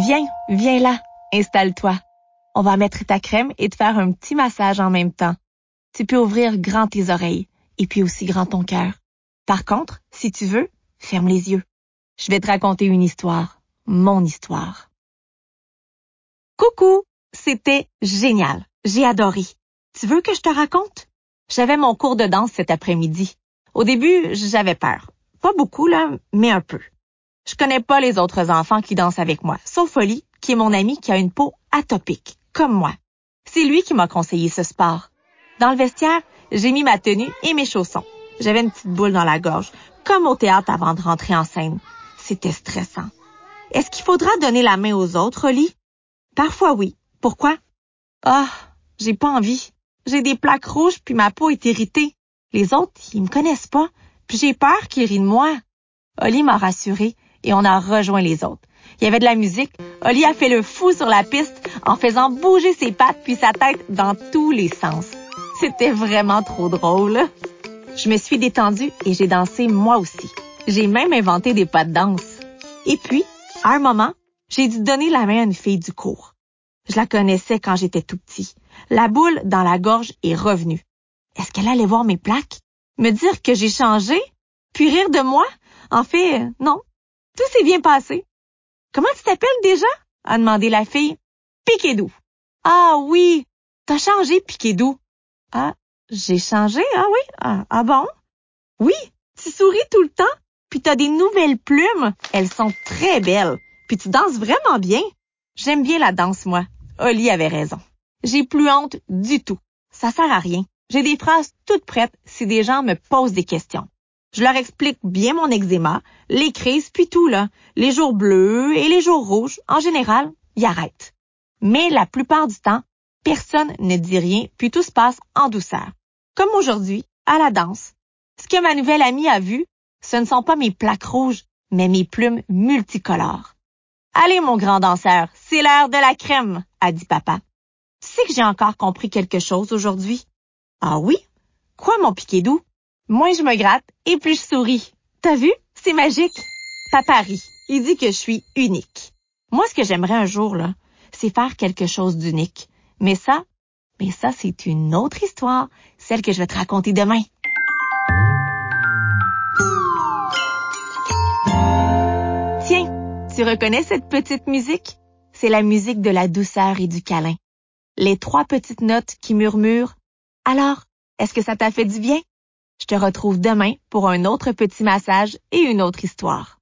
Viens, viens là, installe-toi. On va mettre ta crème et te faire un petit massage en même temps. Tu peux ouvrir grand tes oreilles et puis aussi grand ton cœur. Par contre, si tu veux, ferme les yeux. Je vais te raconter une histoire, mon histoire. Coucou, c'était génial. J'ai adoré. Tu veux que je te raconte? J'avais mon cours de danse cet après-midi. Au début, j'avais peur. Pas beaucoup, là, mais un peu. Je connais pas les autres enfants qui dansent avec moi, sauf Oli, qui est mon ami qui a une peau atopique, comme moi. C'est lui qui m'a conseillé ce sport. Dans le vestiaire, j'ai mis ma tenue et mes chaussons. J'avais une petite boule dans la gorge, comme au théâtre avant de rentrer en scène. C'était stressant. Est-ce qu'il faudra donner la main aux autres, Oli? Parfois oui. Pourquoi? Ah, j'ai pas envie. J'ai des plaques rouges puis ma peau est irritée. Les autres, ils me connaissent pas, puis j'ai peur qu'ils rient de moi. Oli m'a rassurée et on a rejoint les autres. Il y avait de la musique. Oli a fait le fou sur la piste en faisant bouger ses pattes puis sa tête dans tous les sens. C'était vraiment trop drôle. Je me suis détendue et j'ai dansé moi aussi. J'ai même inventé des pas de danse. Et puis, à un moment, j'ai dû donner la main à une fille du cours. Je la connaissais quand j'étais tout petit. La boule dans la gorge est revenue. Est-ce qu'elle allait voir mes plaques? Me dire que j'ai changé? Puis rire de moi? En fait, non. Tout s'est bien passé. Comment tu t'appelles déjà? a demandé la fille. Piquedou. Ah oui, t'as changé, Piquedou. Ah, j'ai changé, ah oui? Ah, ah bon? Oui, tu souris tout le temps, puis t'as des nouvelles plumes. Elles sont très belles. Puis tu danses vraiment bien. J'aime bien la danse, moi. Oli avait raison. J'ai plus honte du tout. Ça sert à rien. J'ai des phrases toutes prêtes si des gens me posent des questions. Je leur explique bien mon eczéma, les crises, puis tout, là. Les jours bleus et les jours rouges, en général, ils arrêtent. Mais la plupart du temps, personne ne dit rien, puis tout se passe en douceur. Comme aujourd'hui, à la danse. Ce que ma nouvelle amie a vu, ce ne sont pas mes plaques rouges, mais mes plumes multicolores. Allez, mon grand danseur, c'est l'heure de la crème, a dit papa. Tu sais que j'ai encore compris quelque chose aujourd'hui? Ah oui? Quoi, mon piquet doux? Moins je me gratte et plus je souris. T'as vu? C'est magique. Papa rit. Il dit que je suis unique. Moi, ce que j'aimerais un jour, là, c'est faire quelque chose d'unique. Mais ça, mais ça, c'est une autre histoire, celle que je vais te raconter demain. Tiens, tu reconnais cette petite musique? C'est la musique de la douceur et du câlin. Les trois petites notes qui murmurent. Alors, est-ce que ça t'a fait du bien? Je te retrouve demain pour un autre petit massage et une autre histoire.